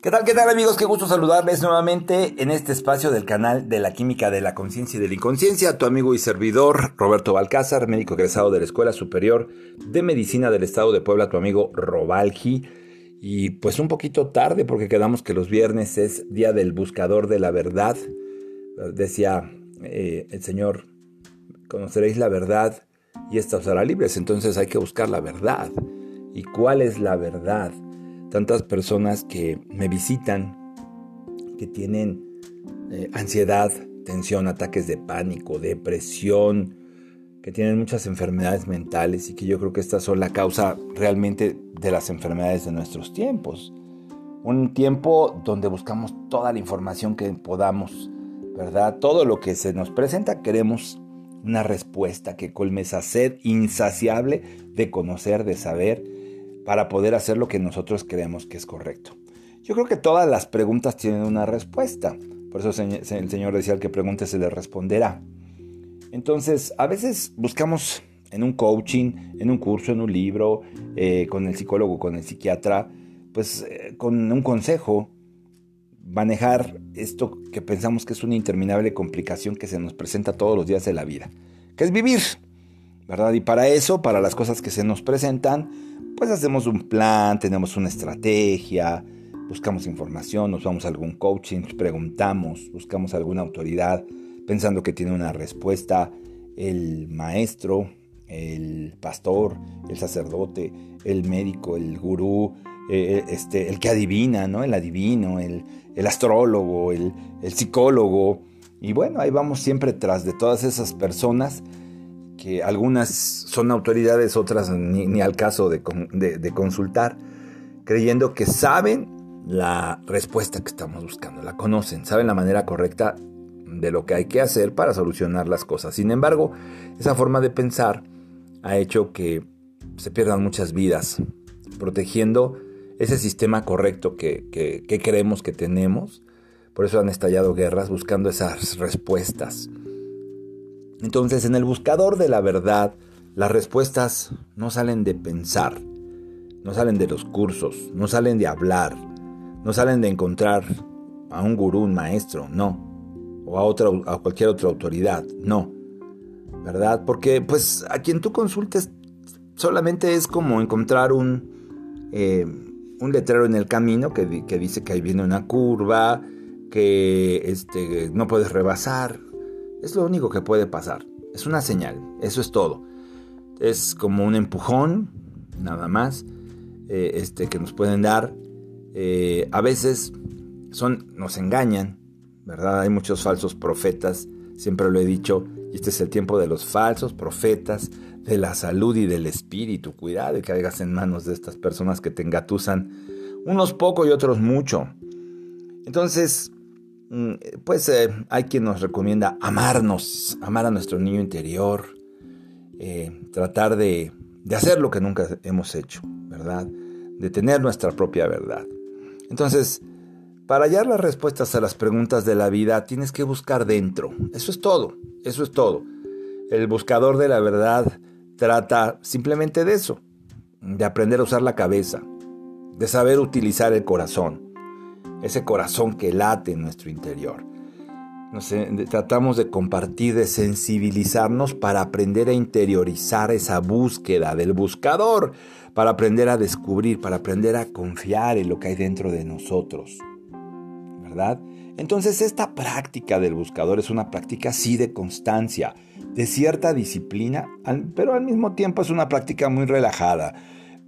¿Qué tal, qué tal amigos? Qué gusto saludarles nuevamente en este espacio del canal de la química de la conciencia y de la inconsciencia. Tu amigo y servidor Roberto Balcázar, médico egresado de la Escuela Superior de Medicina del Estado de Puebla, tu amigo Robalgi. Y pues un poquito tarde porque quedamos que los viernes es día del buscador de la verdad. Decía eh, el Señor, conoceréis la verdad y esta os hará libres. Entonces hay que buscar la verdad. ¿Y cuál es la verdad? Tantas personas que me visitan, que tienen eh, ansiedad, tensión, ataques de pánico, depresión, que tienen muchas enfermedades mentales y que yo creo que estas son la causa realmente de las enfermedades de nuestros tiempos. Un tiempo donde buscamos toda la información que podamos, ¿verdad? Todo lo que se nos presenta queremos una respuesta que colme esa sed insaciable de conocer, de saber para poder hacer lo que nosotros creemos que es correcto. Yo creo que todas las preguntas tienen una respuesta. Por eso el Señor decía, el que pregunte se le responderá. Entonces, a veces buscamos en un coaching, en un curso, en un libro, eh, con el psicólogo, con el psiquiatra, pues eh, con un consejo, manejar esto que pensamos que es una interminable complicación que se nos presenta todos los días de la vida, que es vivir, ¿verdad? Y para eso, para las cosas que se nos presentan, pues hacemos un plan, tenemos una estrategia, buscamos información, nos vamos a algún coaching, preguntamos, buscamos alguna autoridad pensando que tiene una respuesta, el maestro, el pastor, el sacerdote, el médico, el gurú, eh, este, el que adivina, ¿no? el adivino, el, astrólogo, el, el psicólogo. Y bueno, ahí vamos siempre tras de todas esas personas que algunas son autoridades, otras ni, al caso de, consultar, creyendo que saben la respuesta que estamos buscando, la conocen, saben la manera correcta de lo que hay que hacer para solucionar las cosas. Sin embargo, esa forma de pensar ha hecho que se pierdan muchas vidas, protegiendo ese sistema correcto que, que creemos que tenemos. Por eso han estallado guerras buscando esas respuestas. Entonces, en el buscador de la verdad, las respuestas no salen de pensar, no salen de los cursos, no salen de hablar, no salen de encontrar a un gurú, un maestro, no, o a, otra, a cualquier otra autoridad, no, ¿verdad? Porque pues a quien tú consultes solamente es como encontrar un, eh, un letrero en el camino que, que, dice que ahí viene una curva, que este, no puedes rebasar, es lo único que puede pasar. Es una señal. Eso es todo. Es como un empujón, nada más, eh, este, que nos pueden dar. Eh, a veces son, nos engañan, ¿verdad? Hay muchos falsos profetas, siempre lo he dicho, y este es el tiempo de los falsos profetas, de la salud y del espíritu. Cuidado de que caigas en manos de estas personas que te engatusan, unos poco y otros mucho. Entonces, pues eh, hay quien nos recomienda amarnos, amar a nuestro niño interior, eh, tratar de, hacer lo que nunca hemos hecho, ¿verdad? De tener nuestra propia verdad. Entonces, para hallar las respuestas a las preguntas de la vida, tienes que buscar dentro. Eso es todo, eso es todo. El buscador de la verdad trata simplemente de eso, de aprender a usar la cabeza, de saber utilizar el corazón ese corazón que late en nuestro interior. tratamos de compartir, de sensibilizarnos para aprender a interiorizar esa búsqueda del buscador, para aprender a descubrir, para aprender a confiar en lo que hay dentro de nosotros. ¿Verdad? Entonces esta práctica del buscador es una práctica sí de constancia, de cierta disciplina, pero al mismo tiempo es una práctica muy relajada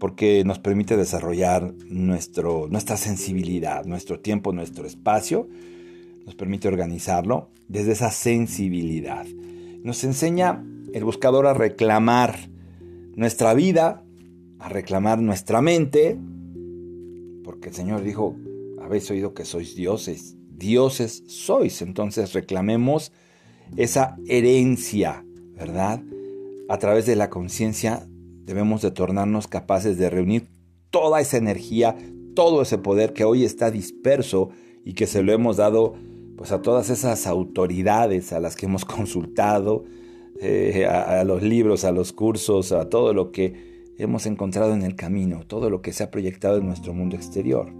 porque nos permite desarrollar nuestro, nuestra sensibilidad, nuestro tiempo, nuestro espacio, nos permite organizarlo desde esa sensibilidad. Nos enseña el buscador a reclamar nuestra vida, a reclamar nuestra mente, porque el Señor dijo, habéis oído que sois dioses, dioses sois, entonces reclamemos esa herencia, ¿verdad? A través de la conciencia debemos de tornarnos capaces de reunir toda esa energía, todo ese poder que hoy está disperso y que se lo hemos dado pues a todas esas autoridades a las que hemos consultado, eh, a, los libros, a los cursos, a todo lo que hemos encontrado en el camino, todo lo que se ha proyectado en nuestro mundo exterior.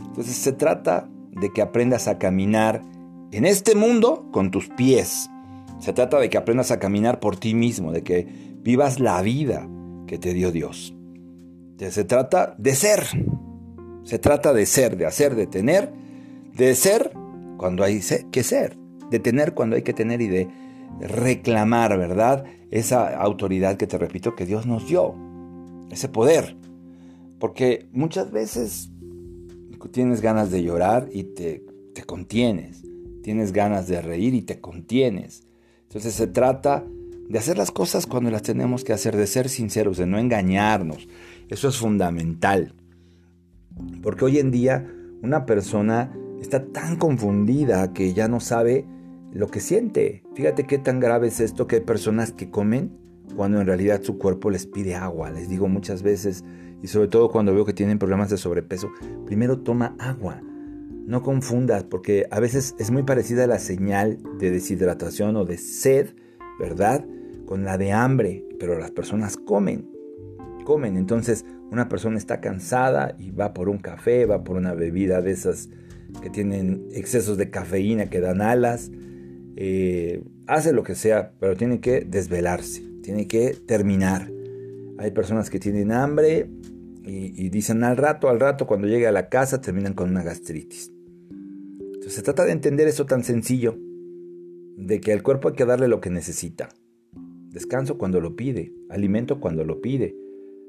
Entonces se trata de que aprendas a caminar en este mundo con tus pies. Se trata de que aprendas a caminar por ti mismo, de que vivas la vida que te dio Dios. Se trata de ser. Se trata de ser, de hacer, de tener, de ser cuando hay que ser, de tener cuando hay que tener y de reclamar, ¿verdad? Esa autoridad que te repito que Dios nos dio, ese poder. Porque muchas veces tienes ganas de llorar y te, te contienes, tienes ganas de reír y te contienes. Entonces se trata de hacer las cosas cuando las tenemos que hacer, de ser sinceros, de no engañarnos. Eso es fundamental. Porque hoy en día una persona está tan confundida que ya no sabe lo que siente. Fíjate qué tan grave es esto que hay personas que comen cuando en realidad su cuerpo les pide agua. Les digo muchas veces, y sobre todo cuando veo que tienen problemas de sobrepeso, primero toma agua. No confundas, porque a veces es muy parecida la señal de deshidratación o de sed, ¿verdad? Con la de hambre, pero las personas comen, comen. Entonces una persona está cansada y va por un café, va por una bebida de esas que tienen excesos de cafeína que dan alas, eh, hace lo que sea, pero tiene que desvelarse, tiene que terminar. Hay personas que tienen hambre y, dicen al rato, al rato, cuando llegue a la casa terminan con una gastritis. Entonces se trata de entender eso tan sencillo, de que al cuerpo hay que darle lo que necesita. Descanso cuando lo pide, alimento cuando lo pide,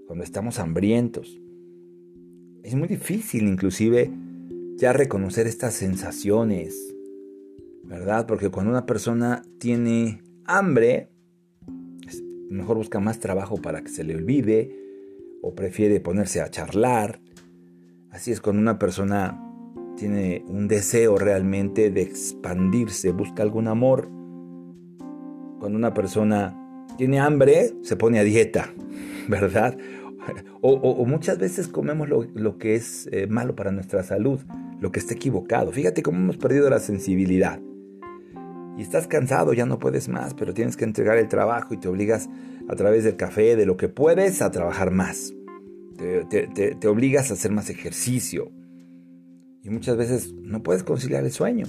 cuando estamos hambrientos. Es muy difícil inclusive ya reconocer estas sensaciones, ¿verdad? Porque cuando una persona tiene hambre, mejor busca más trabajo para que se le olvide o prefiere ponerse a charlar. Así es cuando una persona tiene un deseo realmente de expandirse, busca algún amor. Cuando una persona tiene hambre, se pone a dieta, ¿verdad? O, muchas veces comemos lo, que es eh, malo para nuestra salud, lo que está equivocado. Fíjate cómo hemos perdido la sensibilidad. Y estás cansado, ya no puedes más, pero tienes que entregar el trabajo y te obligas a través del café, de lo que puedes, a trabajar más. te obligas a hacer más ejercicio. Y muchas veces no puedes conciliar el sueño.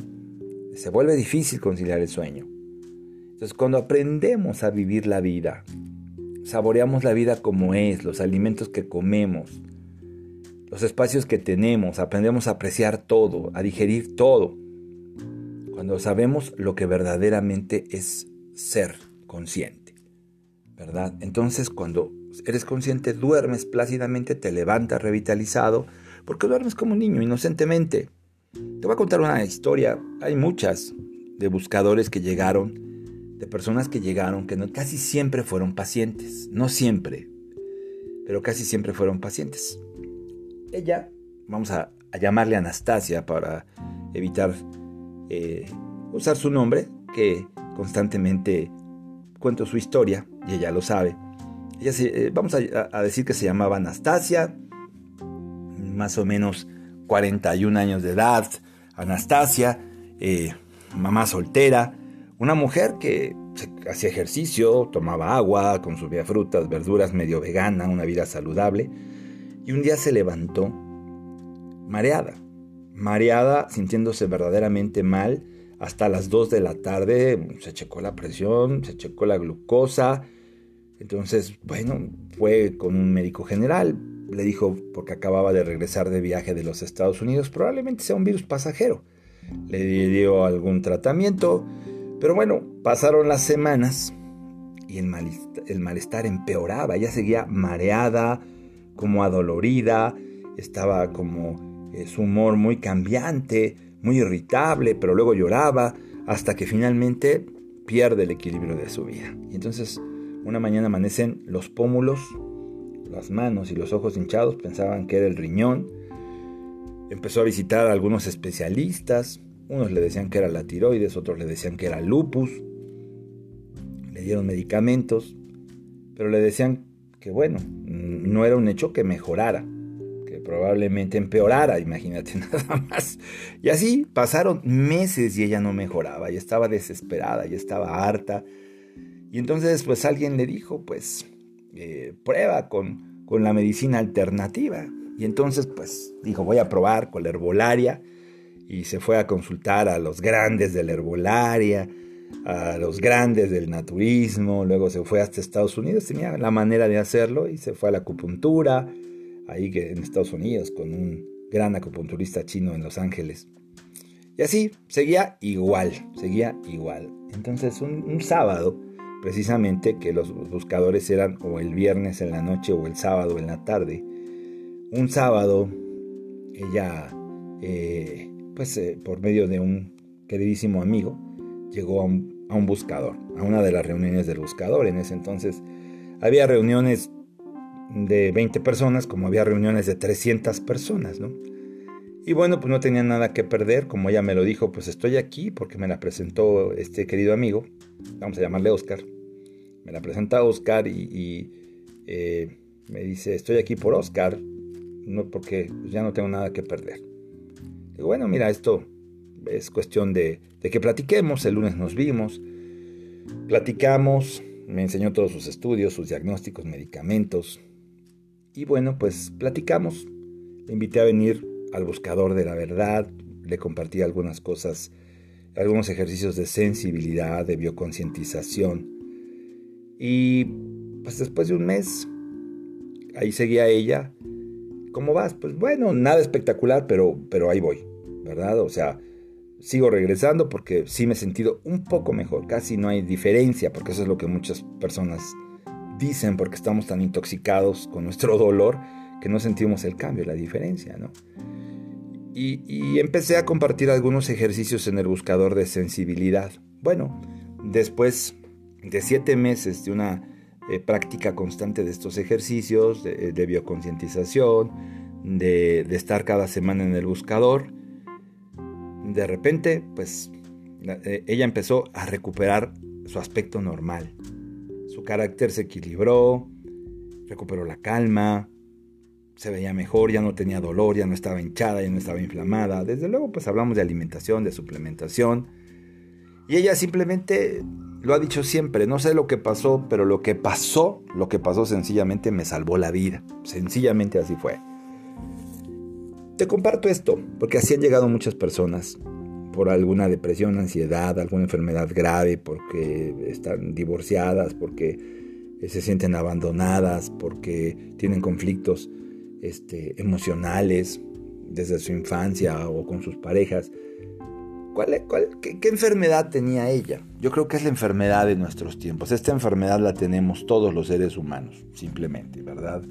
Se vuelve difícil conciliar el sueño. Entonces cuando aprendemos a vivir la vida, saboreamos la vida como es, los alimentos que comemos, los espacios que tenemos, aprendemos a apreciar todo, a digerir todo. Cuando sabemos lo que verdaderamente es ser consciente, ¿verdad? Entonces cuando eres consciente, duermes plácidamente, te levantas revitalizado, porque duermes como un niño, inocentemente. Te voy a contar una historia, hay muchas de buscadores que llegaron de personas que llegaron que casi siempre fueron pacientes, no siempre, pero casi siempre fueron pacientes. Ella, vamos a, llamarle Anastasia para evitar eh, usar su nombre, que constantemente cuento su historia y ella lo sabe. Eh, vamos a, decir que se llamaba Anastasia, más o menos 41 años de edad, Anastasia, eh, mamá soltera, una mujer que hacía ejercicio, tomaba agua, consumía frutas, verduras, medio vegana, una vida saludable. Y un día se levantó mareada, mareada, sintiéndose verdaderamente mal. Hasta las 2 de la tarde se checó la presión, se checó la glucosa. Entonces, bueno, fue con un médico general. Le dijo, porque acababa de regresar de viaje de los Estados Unidos, probablemente sea un virus pasajero. Le dio algún tratamiento pero bueno, pasaron las semanas y el malestar, empeoraba. Ella seguía mareada, como adolorida, estaba como eh, su humor muy cambiante, muy irritable, pero luego lloraba hasta que finalmente pierde el equilibrio de su vida. Y entonces una mañana amanecen los pómulos, las manos y los ojos hinchados, pensaban que era el riñón. Empezó a visitar a algunos especialistas, unos le decían que era la tiroides, otros le decían que era lupus. Le dieron medicamentos, pero le decían que bueno, no era un hecho que mejorara, que probablemente empeorara, imagínate nada más. Y así pasaron meses y ella no mejoraba, y estaba desesperada, y estaba harta. Y entonces pues alguien le dijo, pues eh, prueba con, con la medicina alternativa. Y entonces, pues, dijo, voy a probar con la herbolaria. Y se fue a consultar a los grandes de la herbolaria, a los grandes del naturismo. Luego se fue hasta Estados Unidos, tenía la manera de hacerlo y se fue a la acupuntura, ahí en Estados Unidos, con un gran acupunturista chino en Los Ángeles. Y así, seguía igual, seguía igual. Entonces, un, sábado, precisamente, que los buscadores eran o el viernes en la noche o el sábado en la tarde, un sábado, ella, eh, pues eh, por medio de un queridísimo amigo, llegó a un, buscador, a una de las reuniones del buscador. En ese entonces había reuniones de 20 personas como había reuniones de 300 personas, ¿no? Y bueno, pues no tenía nada que perder, como ella me lo dijo, pues estoy aquí porque me la presentó este querido amigo, vamos a llamarle Oscar, me la presenta Oscar y, eh, me dice, estoy aquí por Oscar, no porque ya no tengo nada que perder. Bueno, mira, esto es cuestión de, de que platiquemos, el lunes nos vimos, platicamos, me enseñó todos sus estudios, sus diagnósticos, medicamentos, y bueno, pues platicamos, le invité a venir al buscador de la verdad, le compartí algunas cosas, algunos ejercicios de sensibilidad, de bioconcientización. Y pues después de un mes, ahí seguía ella. ¿Cómo vas? Pues bueno, nada espectacular, pero, pero ahí voy, ¿verdad? O sea, sigo regresando porque sí me he sentido un poco mejor, casi no hay diferencia, porque eso es lo que muchas personas dicen, porque estamos tan intoxicados con nuestro dolor que no sentimos el cambio, la diferencia, ¿no? y, empecé a compartir algunos ejercicios en el buscador de sensibilidad. Bueno, después de siete meses de una eh, práctica constante de estos ejercicios, de, bioconcientización, de, estar cada semana en el buscador, de repente, pues eh, ella empezó a recuperar su aspecto normal. Su carácter se equilibró, recuperó la calma, se veía mejor, ya no tenía dolor, ya no estaba hinchada, ya no estaba inflamada. Desde luego, pues hablamos de alimentación, de suplementación. Y ella simplemente lo ha dicho siempre, no sé lo que pasó, pero lo que pasó, lo que pasó sencillamente me salvó la vida. Sencillamente así fue. Te comparto esto, porque así han llegado muchas personas por alguna depresión, ansiedad, alguna enfermedad grave, porque están divorciadas, porque se sienten abandonadas, porque tienen conflictos este, emocionales desde su infancia o con sus parejas. ¿Cuál, qué, enfermedad tenía ella? Yo creo que es la enfermedad de nuestros tiempos. Esta enfermedad la tenemos todos los seres humanos, simplemente, ¿verdad?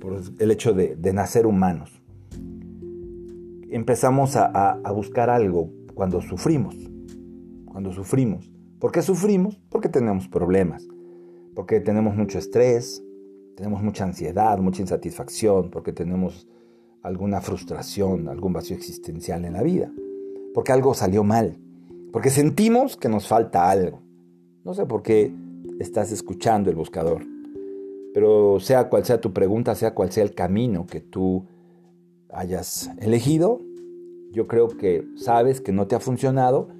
Por el hecho de, nacer humanos. Empezamos a, a buscar algo cuando sufrimos. Cuando sufrimos. ¿Por qué sufrimos? Porque tenemos problemas. Porque tenemos mucho estrés, tenemos mucha ansiedad, mucha insatisfacción, porque tenemos alguna frustración, algún vacío existencial en la vida, porque algo salió mal, porque sentimos que nos falta algo. No sé por qué estás escuchando el buscador, pero sea cual sea tu pregunta, sea cual sea el camino que tú hayas elegido, yo creo que sabes que no te ha funcionado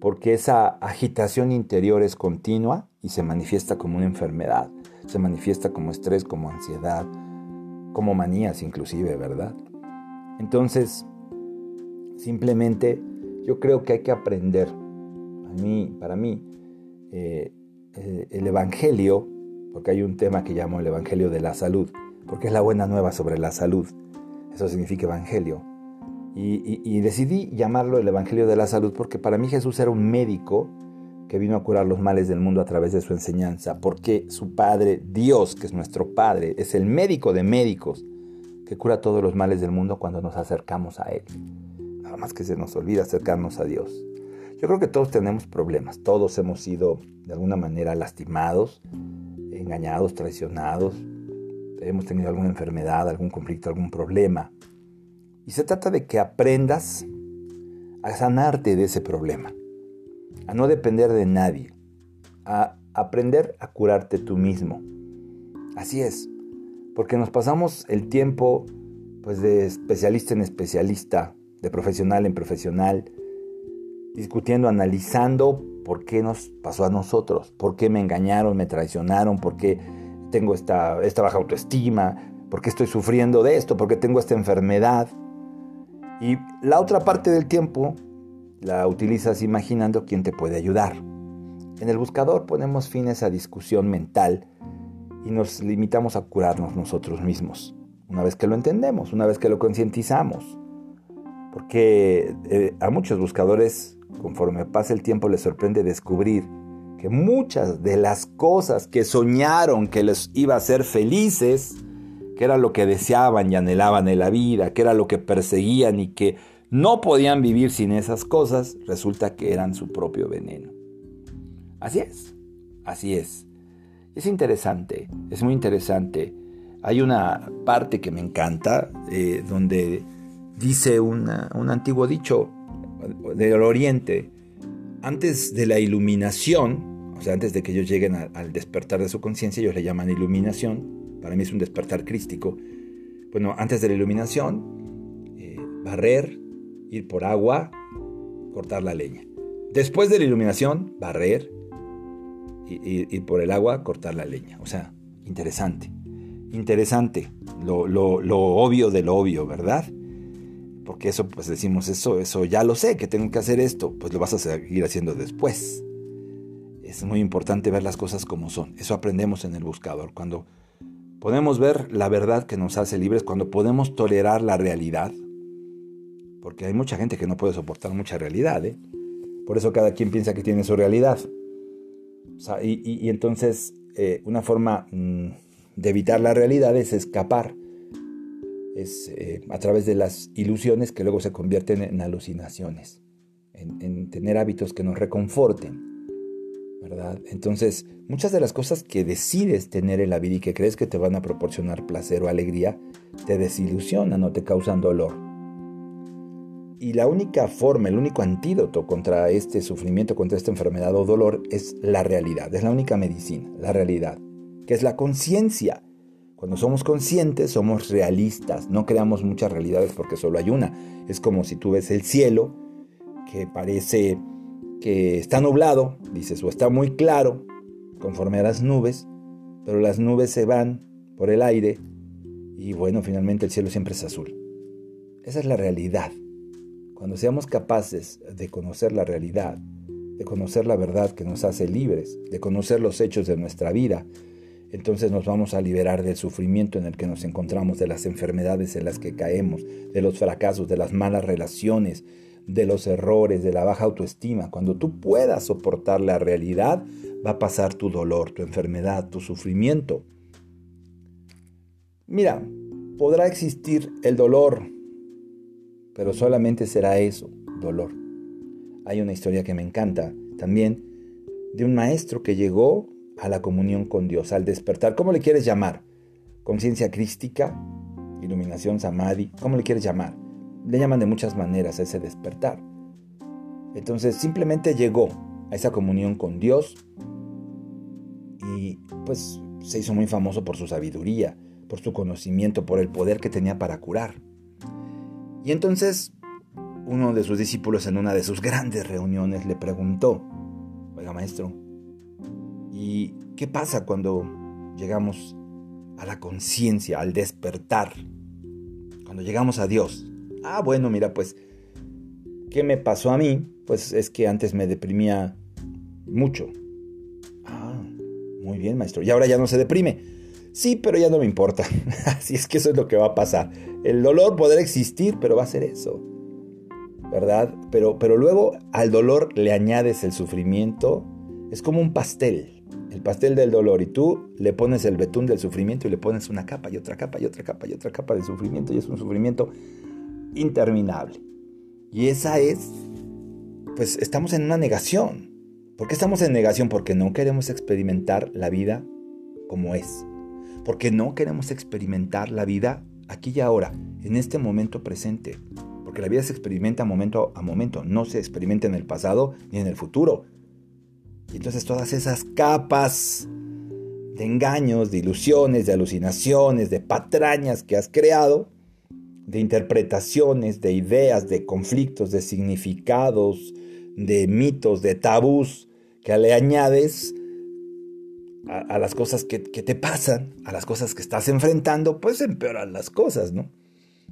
porque esa agitación interior es continua y se manifiesta como una enfermedad se manifiesta como estrés, como ansiedad, como manías inclusive, ¿verdad? Entonces, simplemente yo creo que hay que aprender, para mí, eh, eh, el Evangelio, porque hay un tema que llamo el Evangelio de la salud, porque es la buena nueva sobre la salud, eso significa Evangelio. y decidí llamarlo el Evangelio de la salud porque para mí Jesús era un médico que vino a curar los males del mundo a través de su enseñanza, porque su Padre, Dios, que es nuestro Padre, es el médico de médicos, que cura todos los males del mundo cuando nos acercamos a Él. Más que se nos olvida acercarnos a Dios. Yo creo que todos tenemos problemas, todos hemos sido de alguna manera lastimados, engañados, traicionados, hemos tenido alguna enfermedad, algún conflicto, algún problema. Y se trata de que aprendas a sanarte de ese problema a no depender de nadie, a aprender a curarte tú mismo. Así es, porque nos pasamos el tiempo pues de especialista en especialista, de profesional en profesional, discutiendo, analizando por qué nos pasó a nosotros, por qué me engañaron, me traicionaron, por qué tengo esta, esta baja autoestima, ¿Por qué estoy sufriendo de esto? ¿Por qué tengo esta enfermedad? Y la otra parte del tiempo la utilizas imaginando quién te puede ayudar. En el buscador ponemos fin a esa discusión mental y nos limitamos a curarnos nosotros mismos. Una vez que lo entendemos, una vez que lo concientizamos. Porque eh, a muchos buscadores, conforme pasa el tiempo, les sorprende descubrir que muchas de las cosas que soñaron que les iba a hacer felices, que era lo que deseaban y anhelaban en la vida, que era lo que perseguían y que no podían vivir sin esas cosas, resulta que eran su propio veneno. Así es, así es. Es interesante, es muy interesante. Hay una parte que me encanta eh, donde dice un antiguo dicho del Oriente, antes de la iluminación, o sea, antes de que ellos lleguen al despertar de su conciencia, ellos le llaman iluminación, para mí es un despertar crístico. Bueno, antes de la iluminación, eh, barrer, ir por agua, cortar la leña. Después de la iluminación, barrer, ir, por el agua, cortar la leña. O sea, interesante. Interesante. Lo, lo, obvio de lo obvio, ¿verdad? Porque eso, pues decimos, eso, eso ya lo sé, que tengo que hacer esto, pues lo vas a seguir haciendo después. Es muy importante ver las cosas como son. Eso aprendemos en el buscador. Cuando podemos ver la verdad que nos hace libres, cuando podemos tolerar la realidad, porque hay mucha gente que no puede soportar mucha realidad. ¿eh? Por eso cada quien piensa que tiene su realidad. y, entonces eh, una forma mm, de evitar la realidad es escapar. Es eh, a través de las ilusiones que luego se convierten en alucinaciones. En, en tener hábitos que nos reconforten. ¿verdad? Entonces, muchas de las cosas que decides tener en la vida y que crees que te van a proporcionar placer o alegría, te desilusionan o te causan dolor. Y la única forma, el único antídoto contra este sufrimiento, contra esta enfermedad o dolor es la realidad, es la única medicina, la realidad, que es la conciencia. Cuando somos conscientes somos realistas, no creamos muchas realidades porque solo hay una. Es como si tú ves el cielo que parece que está nublado, dices, o está muy claro, conforme a las nubes, pero las nubes se van por el aire y bueno, finalmente el cielo siempre es azul. Esa es la realidad. Cuando seamos capaces de conocer la realidad, de conocer la verdad que nos hace libres, de conocer los hechos de nuestra vida, entonces nos vamos a liberar del sufrimiento en el que nos encontramos, de las enfermedades en las que caemos, de los fracasos, de las malas relaciones, de los errores, de la baja autoestima. Cuando tú puedas soportar la realidad, va a pasar tu dolor, tu enfermedad, tu sufrimiento. Mira, podrá existir el dolor, pero solamente será eso, dolor. Hay una historia que me encanta también de un maestro que llegó a la comunión con Dios, al despertar. ¿Cómo le quieres llamar? ¿Conciencia crística? ¿Iluminación samadhi? ¿Cómo le quieres llamar? Le llaman de muchas maneras ese despertar. Entonces simplemente llegó a esa comunión con Dios y pues se hizo muy famoso por su sabiduría, por su conocimiento, por el poder que tenía para curar. Y entonces uno de sus discípulos en una de sus grandes reuniones le preguntó, oiga maestro, ¿y qué pasa cuando llegamos a la conciencia, al despertar? Cuando llegamos a Dios. Ah, bueno, mira, pues, ¿qué me pasó a mí? Pues es que antes me deprimía mucho. Ah, muy bien, maestro. Y ahora ya no se deprime. Sí, pero ya no me importa. Así es que eso es lo que va a pasar. El dolor podrá existir, pero va a ser eso. ¿Verdad? Pero, pero luego al dolor le añades el sufrimiento. Es como un pastel. El pastel del dolor. Y tú le pones el betún del sufrimiento y le pones una capa y otra capa y otra capa y otra capa de sufrimiento. Y es un sufrimiento interminable. Y esa es, pues estamos en una negación. ¿Por qué estamos en negación? Porque no queremos experimentar la vida como es. Porque no queremos experimentar la vida aquí y ahora, en este momento presente. Porque la vida se experimenta momento a momento, no se experimenta en el pasado ni en el futuro. Y entonces todas esas capas de engaños, de ilusiones, de alucinaciones, de patrañas que has creado, de interpretaciones, de ideas, de conflictos, de significados, de mitos, de tabús que le añades, a, las cosas que, te pasan, a las cosas que estás enfrentando, pues empeoran las cosas, ¿no?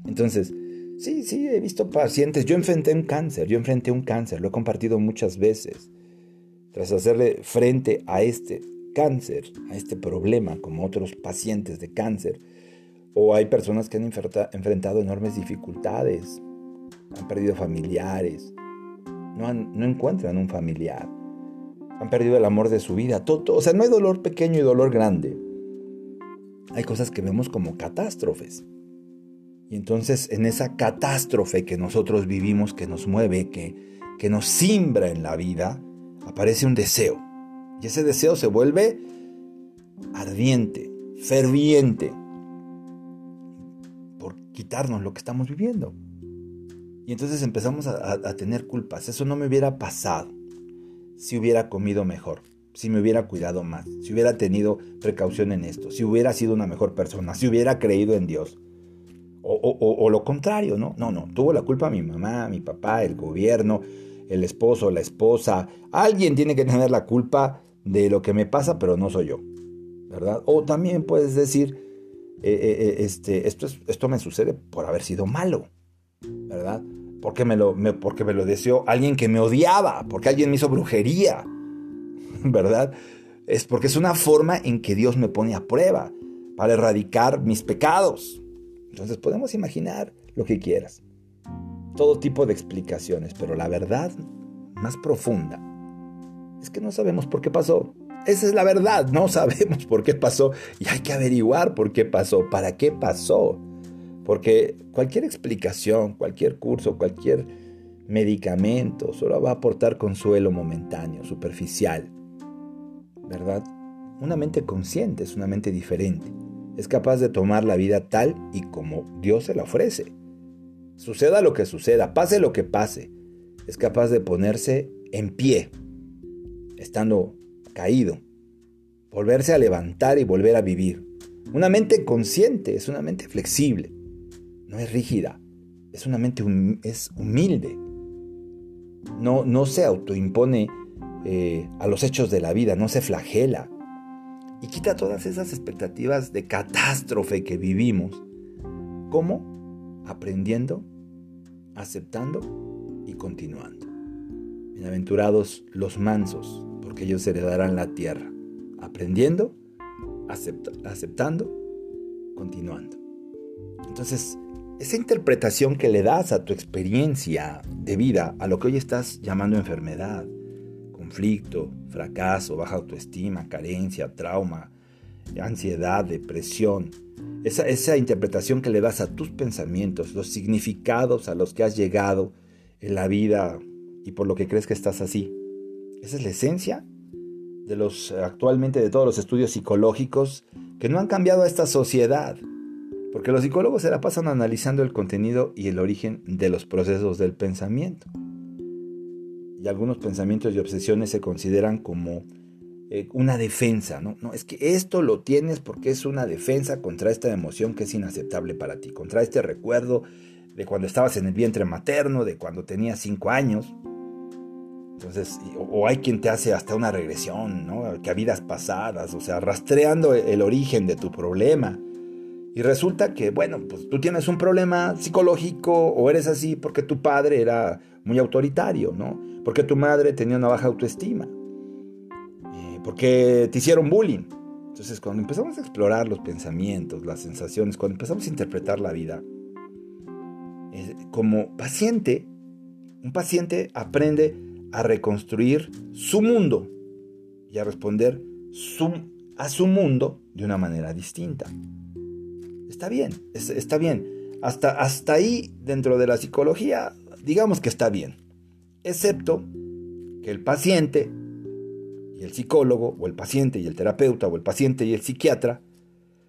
Entonces, sí, sí, he visto pacientes, yo enfrenté un cáncer, yo enfrenté un cáncer, lo he compartido muchas veces. Tras hacerle frente a este cáncer, a este problema, como otros pacientes de cáncer, o hay personas que han enfrentado enormes dificultades, han perdido familiares, no, encuentran un familiar, han perdido el amor de su vida. Todo, o sea, no hay dolor pequeño y dolor grande. Hay cosas que vemos como catástrofes. Y entonces en esa catástrofe que nosotros vivimos, que nos mueve, que, que nos simbra en la vida, aparece un deseo. Y ese deseo se vuelve ardiente, ferviente, por quitarnos lo que estamos viviendo. Y entonces empezamos a, tener culpas. Eso no me hubiera pasado si hubiera comido mejor, si me hubiera cuidado más, si hubiera tenido precaución en esto, si hubiera sido una mejor persona, si hubiera creído en Dios. O, lo contrario, ¿no? No, no, tuvo la culpa mi mamá, mi papá, el gobierno, el esposo, la esposa. Alguien tiene que tener la culpa de lo que me pasa, pero no soy yo, ¿verdad? O también puedes decir, eh, eh, eh, este, esto, esto me sucede por haber sido malo, ¿verdad? Porque me, lo, porque me lo deseó alguien que me odiaba, porque alguien me hizo brujería, ¿verdad? Es porque es una forma en que Dios me pone a prueba para erradicar mis pecados. Entonces podemos imaginar lo que quieras. Todo tipo de explicaciones, pero la verdad más profunda es que no sabemos por qué pasó. Esa es la verdad, no sabemos por qué pasó y hay que averiguar por qué pasó, para qué pasó. Porque cualquier explicación, cualquier curso, cualquier medicamento solo va a aportar consuelo momentáneo, superficial. ¿Verdad? Una mente consciente es una mente diferente. Es capaz de tomar la vida tal y como Dios se la ofrece. Suceda lo que suceda, pase lo que pase. Es capaz de ponerse en pie, estando caído, volverse a levantar y volver a vivir. Una mente consciente es una mente flexible no es rígida, es una mente es humilde. No, no se autoimpone eh, a los hechos de la vida, no se flagela. Y quita todas esas expectativas de catástrofe que vivimos. ¿Cómo? Aprendiendo, aceptando y continuando. Bienaventurados los mansos, porque ellos heredarán la tierra. Aprendiendo, aceptando, continuando. Entonces, esa interpretación que le das a tu experiencia de vida, a lo que hoy estás llamando enfermedad, conflicto, fracaso, baja autoestima, carencia, trauma, ansiedad, depresión, esa, esa interpretación que le das a tus pensamientos, los significados a los que has llegado en la vida y por lo que crees que estás así. Esa es la esencia de los actualmente de todos los estudios psicológicos que no han cambiado a esta sociedad. Porque los psicólogos se la pasan analizando el contenido y el origen de los procesos del pensamiento. Y algunos pensamientos y obsesiones se consideran como eh, una defensa, ¿no? No, es que esto lo tienes porque es una defensa contra esta emoción que es inaceptable para ti, contra este recuerdo de cuando estabas en el vientre materno, de cuando tenías cinco años. Entonces, o, hay quien te hace hasta una regresión, ¿no? Que a vidas pasadas, o sea, rastreando el origen de tu problema y resulta que, bueno, pues tú tienes un problema psicológico o eres así porque tu padre era muy autoritario, ¿no? Porque tu madre tenía una baja autoestima. Porque te hicieron bullying. Entonces, cuando empezamos a explorar los pensamientos, las sensaciones, cuando empezamos a interpretar la vida, como paciente, un paciente aprende a reconstruir su mundo y a responder a su mundo de una manera distinta está bien, está bien. Hasta, hasta ahí, dentro de la psicología, digamos que está bien. Excepto que el paciente el psicólogo, o el paciente y el terapeuta, o el paciente y el psiquiatra,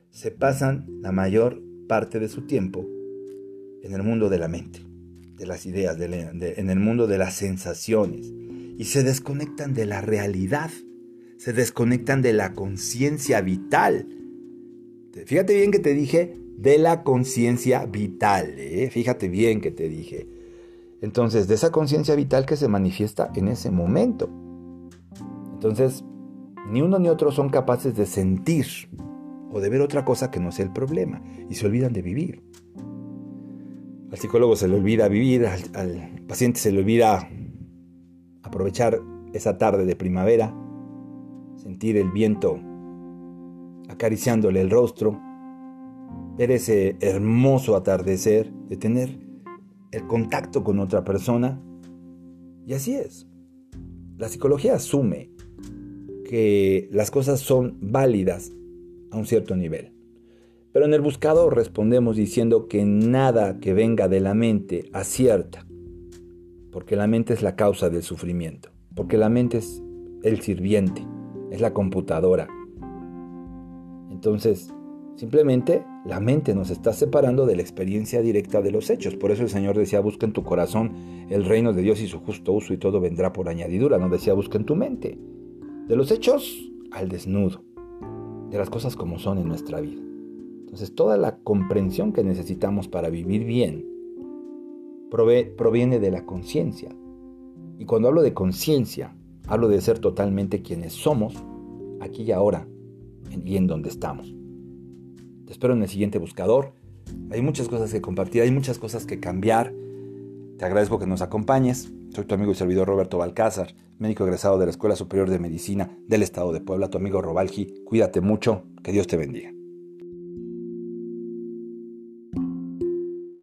se pasan la mayor parte de su tiempo en el mundo de la mente, de las ideas, en el mundo de las sensaciones, y se desconectan de la realidad, se desconectan de la conciencia vital. Fíjate bien que te dije de la conciencia vital. ¿eh? Fíjate bien que te dije. Entonces, de esa conciencia vital que se manifiesta en ese momento. Entonces, Ni uno ni otro son capaces de sentir o de ver otra cosa que no sea el problema y se olvidan de vivir. Al psicólogo se le olvida vivir, al, paciente se le olvida aprovechar esa tarde de primavera, sentir el viento acariciándole el rostro, ver ese hermoso atardecer, de tener el contacto con otra persona. Y así es. La psicología asume que las cosas son válidas a un cierto nivel. Pero en el buscador respondemos diciendo que nada que venga de la mente acierta, porque la mente es la causa del sufrimiento, porque la mente es el sirviente, es la computadora. Entonces, simplemente la mente nos está separando de la experiencia directa de los hechos. Por eso el Señor decía, busca en tu corazón el reino de Dios y su justo uso y todo vendrá por añadidura. No decía, busca en tu mente. De los hechos al desnudo de las cosas como son en nuestra vida. Entonces toda la comprensión que necesitamos para vivir bien proviene de la conciencia. Y cuando hablo de conciencia, hablo de ser totalmente quienes somos, aquí y ahora, y en donde estamos. Te espero en el siguiente buscador. Hay muchas cosas que compartir, hay muchas cosas que cambiar. Te agradezco que nos acompañes. Soy tu amigo y servidor Roberto Balcázar, médico egresado de la Escuela Superior de Medicina del Estado de Puebla, tu amigo Robalji. Cuídate mucho, que Dios te bendiga.